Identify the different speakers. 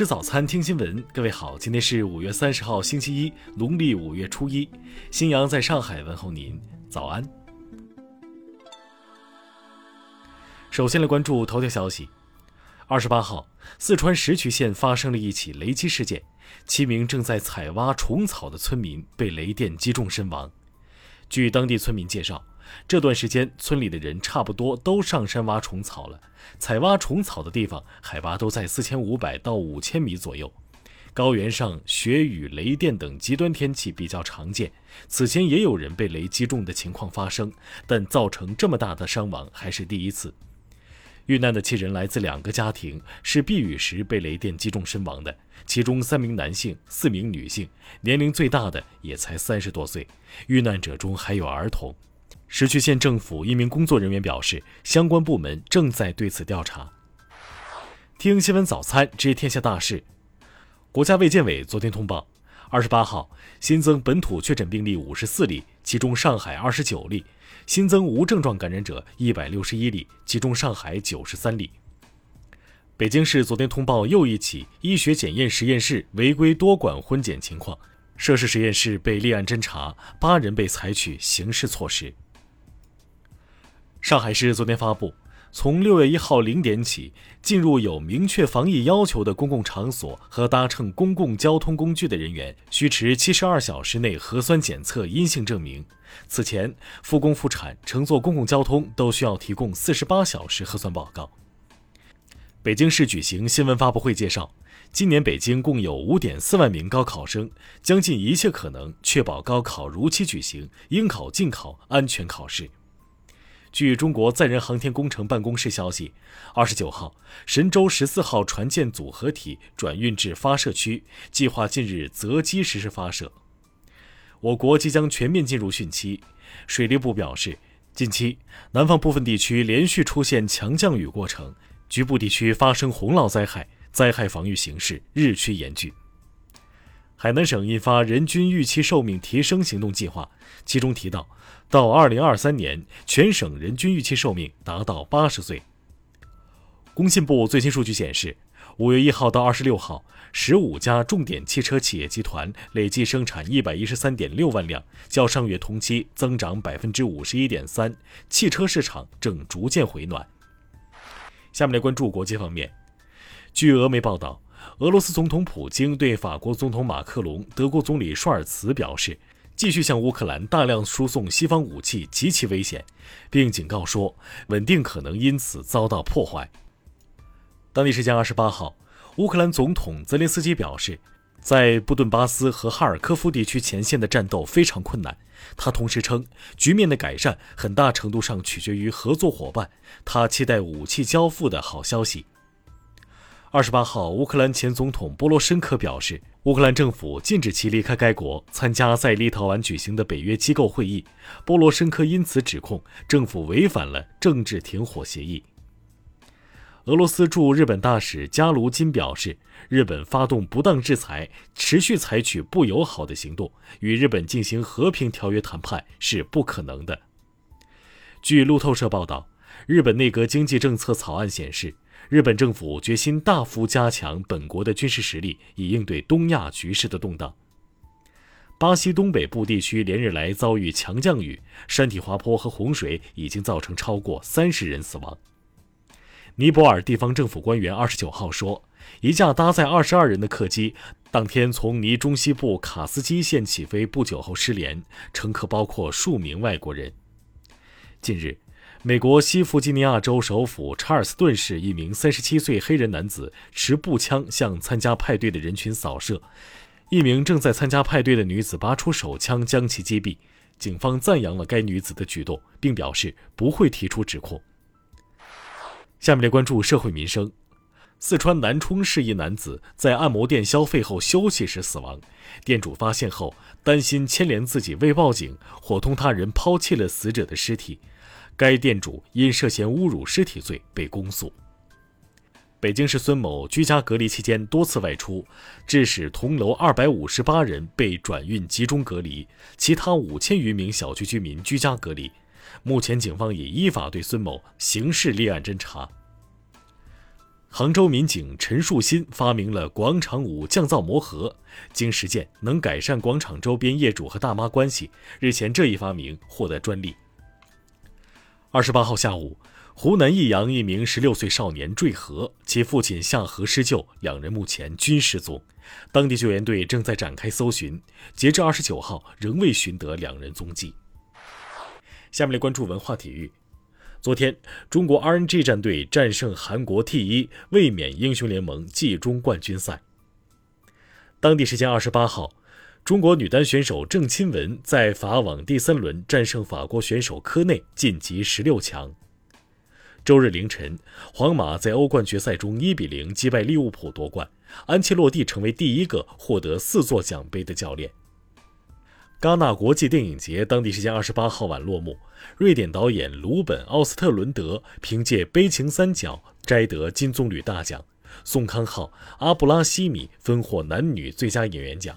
Speaker 1: 吃早餐，听新闻。各位好，今天是五月三十号，星期一，农历五月初一。新阳在上海问候您，早安。首先来关注头条消息。二十八号，四川石渠县发生了一起雷击事件，七名正在采挖虫草的村民被雷电击中身亡。据当地村民介绍。这段时间，村里的人差不多都上山挖虫草了。采挖虫草的地方海拔都在四千五百到五千米左右，高原上雪雨雷电等极端天气比较常见。此前也有人被雷击中的情况发生，但造成这么大的伤亡还是第一次。遇难的七人来自两个家庭，是避雨时被雷电击中身亡的，其中三名男性，四名女性，年龄最大的也才三十多岁。遇难者中还有儿童。石渠县政府一名工作人员表示，相关部门正在对此调查。听新闻早餐知天下大事。国家卫健委昨天通报，二十八号新增本土确诊病例五十四例，其中上海二十九例；新增无症状感染者一百六十一例，其中上海九十三例。北京市昨天通报又一起医学检验实验室违规多管混检情况，涉事实验室被立案侦查，八人被采取刑事措施。上海市昨天发布，从六月一号零点起，进入有明确防疫要求的公共场所和搭乘公共交通工具的人员，需持七十二小时内核酸检测阴性证明。此前，复工复产、乘坐公共交通都需要提供四十八小时核酸报告。北京市举行新闻发布会介绍，今年北京共有五点四万名高考生，将尽一切可能确保高考如期举行，应考尽考，安全考试。据中国载人航天工程办公室消息，二十九号，神舟十四号船舰组合体转运至发射区，计划近日择机实施发射。我国即将全面进入汛期，水利部表示，近期南方部分地区连续出现强降雨过程，局部地区发生洪涝灾害，灾害防御形势日趋严峻。海南省印发人均预期寿命提升行动计划，其中提到，到二零二三年，全省人均预期寿命达到八十岁。工信部最新数据显示，五月一号到二十六号，十五家重点汽车企业集团累计生产一百一十三点六万辆，较上月同期增长百分之五十一点三，汽车市场正逐渐回暖。下面来关注国际方面，据俄媒报道。俄罗斯总统普京对法国总统马克龙、德国总理舒尔茨表示，继续向乌克兰大量输送西方武器极其危险，并警告说，稳定可能因此遭到破坏。当地时间二十八号，乌克兰总统泽连斯基表示，在布顿巴斯和哈尔科夫地区前线的战斗非常困难。他同时称，局面的改善很大程度上取决于合作伙伴。他期待武器交付的好消息。二十八号，乌克兰前总统波罗申科表示，乌克兰政府禁止其离开该国，参加在立陶宛举行的北约机构会议。波罗申科因此指控政府违反了政治停火协议。俄罗斯驻日本大使加卢金表示，日本发动不当制裁，持续采取不友好的行动，与日本进行和平条约谈判是不可能的。据路透社报道，日本内阁经济政策草案显示。日本政府决心大幅加强本国的军事实力，以应对东亚局势的动荡。巴西东北部地区连日来遭遇强降雨，山体滑坡和洪水已经造成超过三十人死亡。尼泊尔地方政府官员二十九号说，一架搭载二十二人的客机当天从尼中西部卡斯基县起飞不久后失联，乘客包括数名外国人。近日。美国西弗吉尼亚州首府查尔斯顿市一名三十七岁黑人男子持步枪向参加派对的人群扫射，一名正在参加派对的女子拔出手枪将其击毙。警方赞扬了该女子的举动，并表示不会提出指控。下面来关注社会民生：四川南充市一男子在按摩店消费后休息时死亡，店主发现后担心牵连自己未报警，伙同他人抛弃了死者的尸体。该店主因涉嫌侮辱尸体罪被公诉。北京市孙某居家隔离期间多次外出，致使同楼二百五十八人被转运集中隔离，其他五千余名小区居民居家隔离。目前，警方已依法对孙某刑事立案侦查。杭州民警陈树新发明了广场舞降噪魔盒，经实践能改善广场周边业主和大妈关系。日前，这一发明获得专利。二十八号下午，湖南益阳一名十六岁少年坠河，其父亲下河施救，两人目前均失踪。当地救援队正在展开搜寻，截至二十九号，仍未寻得两人踪迹。下面来关注文化体育。昨天，中国 RNG 战队战胜韩国 T1 卫冕英雄联盟季中冠军赛。当地时间二十八号，中国女单选手郑钦文在法网第三轮战胜法国选手科内，晋级十六强。周日凌晨，皇马在欧冠决赛中一比零击败利物浦夺冠，安切洛蒂成为第一个获得四座奖杯的教练。戛纳国际电影节当地时间二十八号晚落幕，瑞典导演鲁本·奥斯特伦德凭借《悲情三角》摘得金棕榈大奖，宋康昊、阿布拉西米分获男女最佳演员奖。